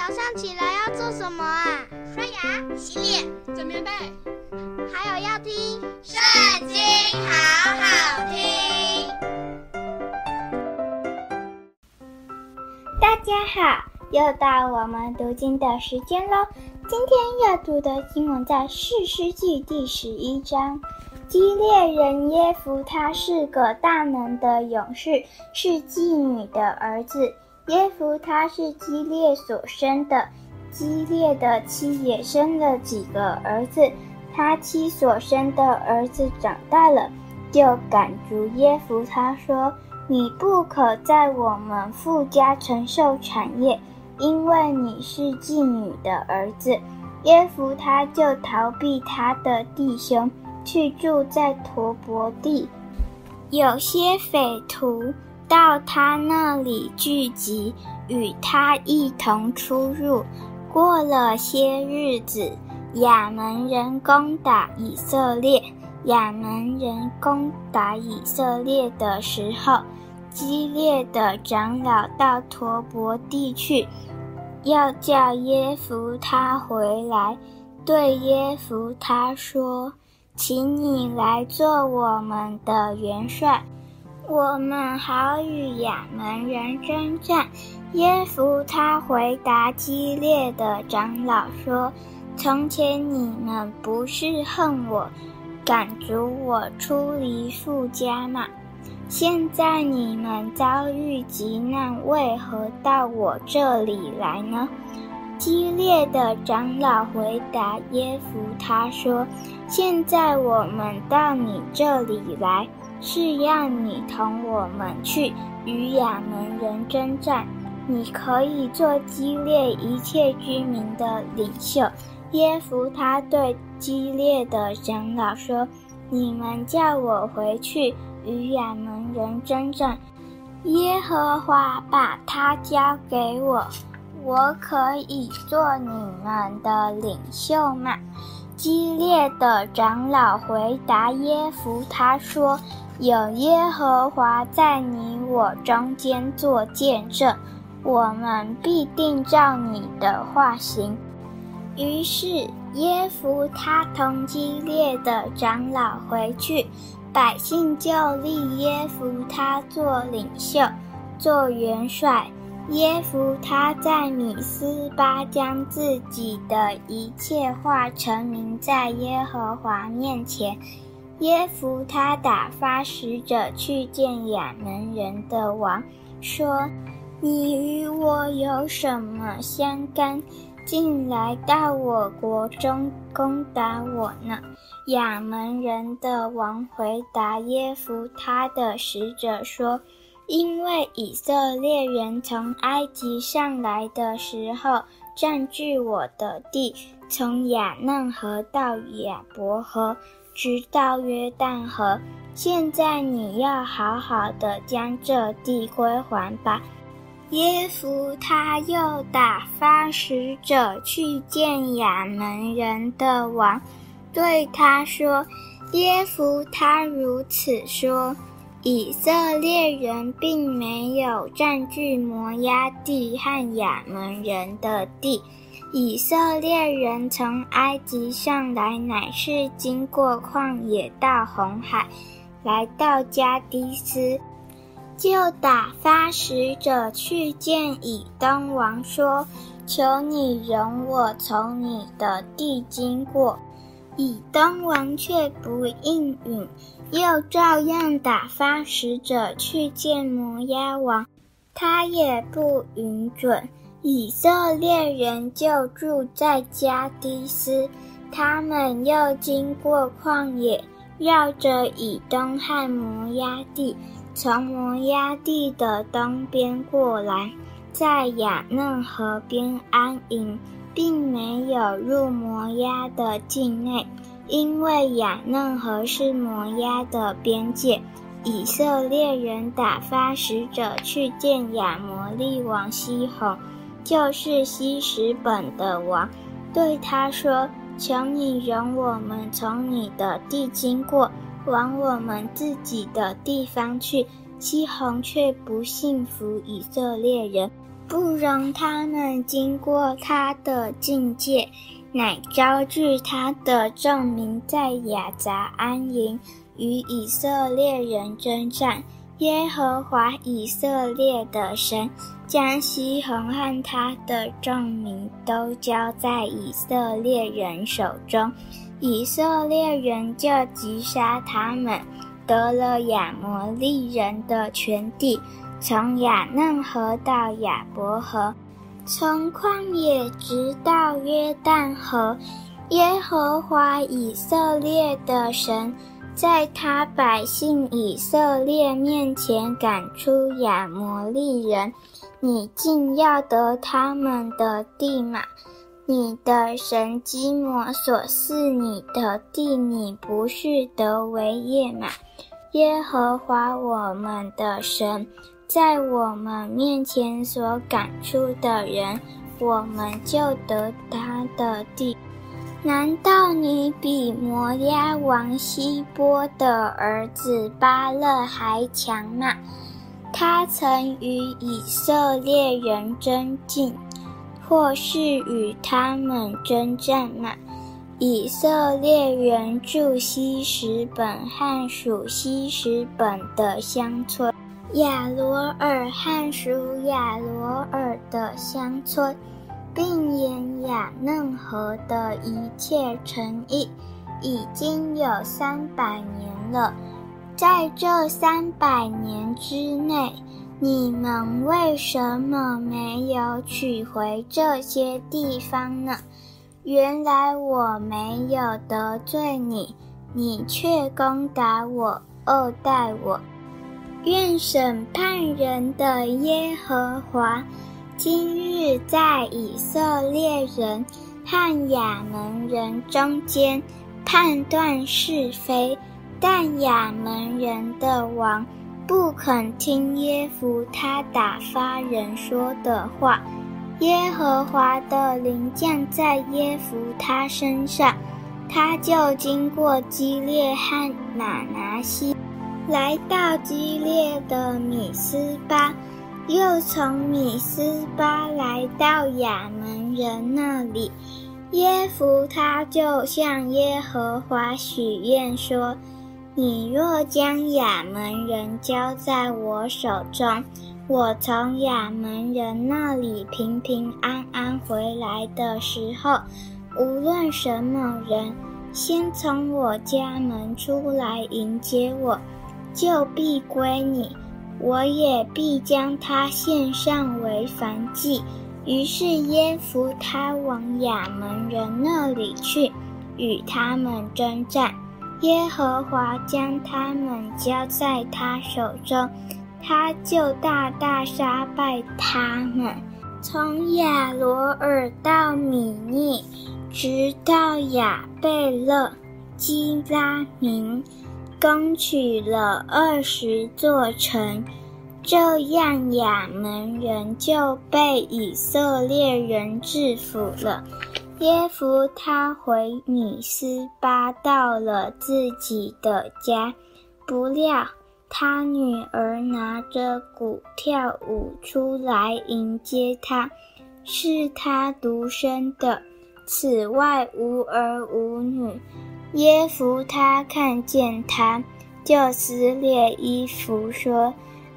早上起来要做什么啊？刷牙、洗脸、整棉被，还有要听《圣经》，好好听。大家好，又到我们读经的时间喽。今天要读的经文在《四世纪》第十一章。基列人耶弗他是个大能的勇士，是妓女的儿子。耶夫他是基列所生的，基列的妻也生了几个儿子。他妻所生的儿子长大了，就赶逐耶夫他说：“你不可在我们富家承受产业，因为你是妓女的儿子。”耶夫他就逃避他的弟兄。去住在陀伯地，有些匪徒到他那里聚集，与他一同出入。过了些日子，亚扪人攻打以色列。亚扪人攻打以色列的时候，激烈的长老到陀伯地去，要叫耶弗他回来，对耶弗他说。请你来做我们的元帅，我们好与亚门人争战。耶弗他回答激烈的长老说：“从前你们不是恨我，赶逐我出离父家吗？现在你们遭遇急难，为何到我这里来呢？”激烈的长老回答耶弗他说：“现在我们到你这里来，是要你同我们去与亚扪人征战。你可以做基列一切居民的领袖。”耶弗他对基列的长老说：“你们叫我回去与亚扪人征战，耶和华把他交给我。”我可以做你们的领袖吗？激烈的长老回答耶弗他说：“有耶和华在你我中间作见证，我们必定照你的话行。”于是耶弗他同激烈的长老回去，百姓就立耶弗他做领袖，做元帅。耶弗他在米斯巴将自己的一切话陈明在耶和华面前。耶弗他打发使者去见亚门人的王，说：“你与我有什么相干，竟来到我国中攻打我呢？”亚门人的王回答耶弗他的使者说。因为以色列人从埃及上来的时候，占据我的地，从亚嫩河到亚伯河，直到约旦河。现在你要好好的将这地归还吧。耶弗他又打发使者去见亚扪人的王，对他说：“耶弗他如此说。”以色列人并没有占据摩押地和亚扪人的地。以色列人从埃及上来，乃是经过旷野到红海，来到迦低斯，就打发使者去见以东王，说：“求你容我从你的地经过。”以东王却不应允。又照样打发使者去见摩押王，他也不允准。以色列人就住在迦低斯，他们又经过旷野，绕着以东和摩押地，从摩押地的东边过来，在雅嫩河边安营，并没有入摩押的境内。因为雅嫩河是摩押的边界，以色列人打发使者去见亚摩利王西宏，就是希实本的王，对他说：“求你容我们从你的地经过，往我们自己的地方去。”西宏却不信服以色列人，不容他们经过他的境界，乃招聚他的证明在雅杂安营，与以色列人征战。耶和华以色列的神将西宏和他的证明都交在以色列人手中，以色列人就击杀他们，得了亚摩利人的全地。从亚嫩河到亚伯河，从旷野直到约旦河，耶和华以色列的神，在他百姓以色列面前赶出亚摩利人，你竟要得他们的地吗？你的神基摩所赐你的地，你不是得为业吗？耶和华我们的神。在我们面前所赶出的人，我们就得他的地。难道你比摩押王西波的儿子巴勒还强吗？他曾与以色列人争竞，或是与他们征战吗？以色列人住希实本和属希实本的乡村。亚罗珥和属亚罗尔的乡村，并沿雅嫩河的一切城邑，已经有三百年了。在这三百年之内，你们为什么没有取回这些地方呢？原来我没有得罪你，你却攻打我，恶待我。愿审判人的耶和华，今日在以色列人和亚扪人中间判断是非，但亚扪人的王不肯听耶弗他打发人说的话，耶和华的灵降在耶弗他身上，他就经过基列和玛拿西。来到激烈的米斯巴，又从米斯巴来到亚门人那里。耶弗他就向耶和华许愿说：“你若将亚门人交在我手中，我从亚门人那里平平安安回来的时候，无论什么人先从我家门出来迎接我。”就必归你，我也必将他献上为燔祭。于是耶弗他往亚扪人那里去，与他们征战。耶和华将他们交在他手中，他就大大杀败他们，从亚罗尔到米匿，直到亚贝勒、基拉明。攻取了二十座城，这样亚门人就被以色列人制服了。耶弗他回米斯巴，到了自己的家，不料他女儿拿着鼓跳舞出来迎接他，是他独生的，此外无儿无女。耶弗他看见他，就撕裂衣服，说：“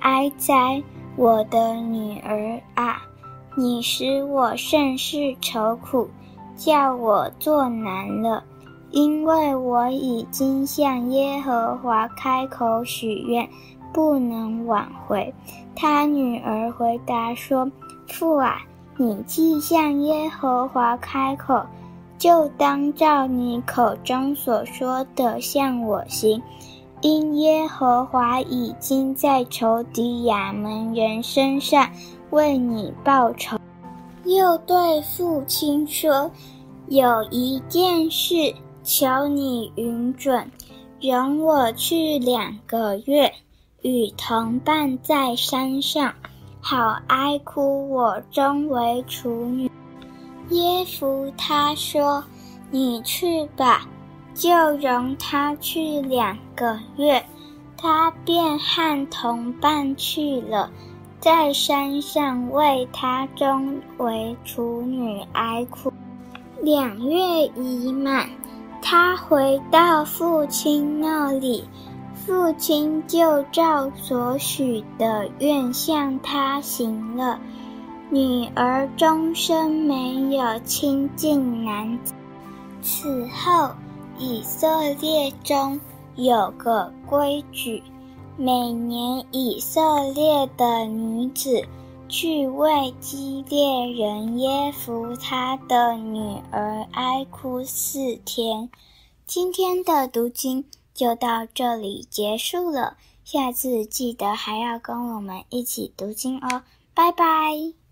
哀哉，我的女儿啊！你使我甚是愁苦，叫我作难了，因为我已经向耶和华开口许愿，不能挽回。”他女儿回答说：“父啊，你既向耶和华开口。”就当照你口中所说的向我行，因耶和华已经在仇敌亚扪人身上为你报仇。又对父亲说：“有一件事，求你允准，容我去两个月，与同伴在山上，好哀哭我终为处女。”耶弗他说：“你去吧，就容他去两个月。”他便和同伴去了。在山上为他中为处女哀哭。两月已满，他回到父亲那里，父亲就照所许的愿向他行了。女儿终生没有亲近男子。此后，以色列中有个规矩。每年以色列的女子去为基列人耶弗他的女儿哀哭四天。今天的读经就到这里结束了，下次记得还要跟我们一起读经哦，拜拜。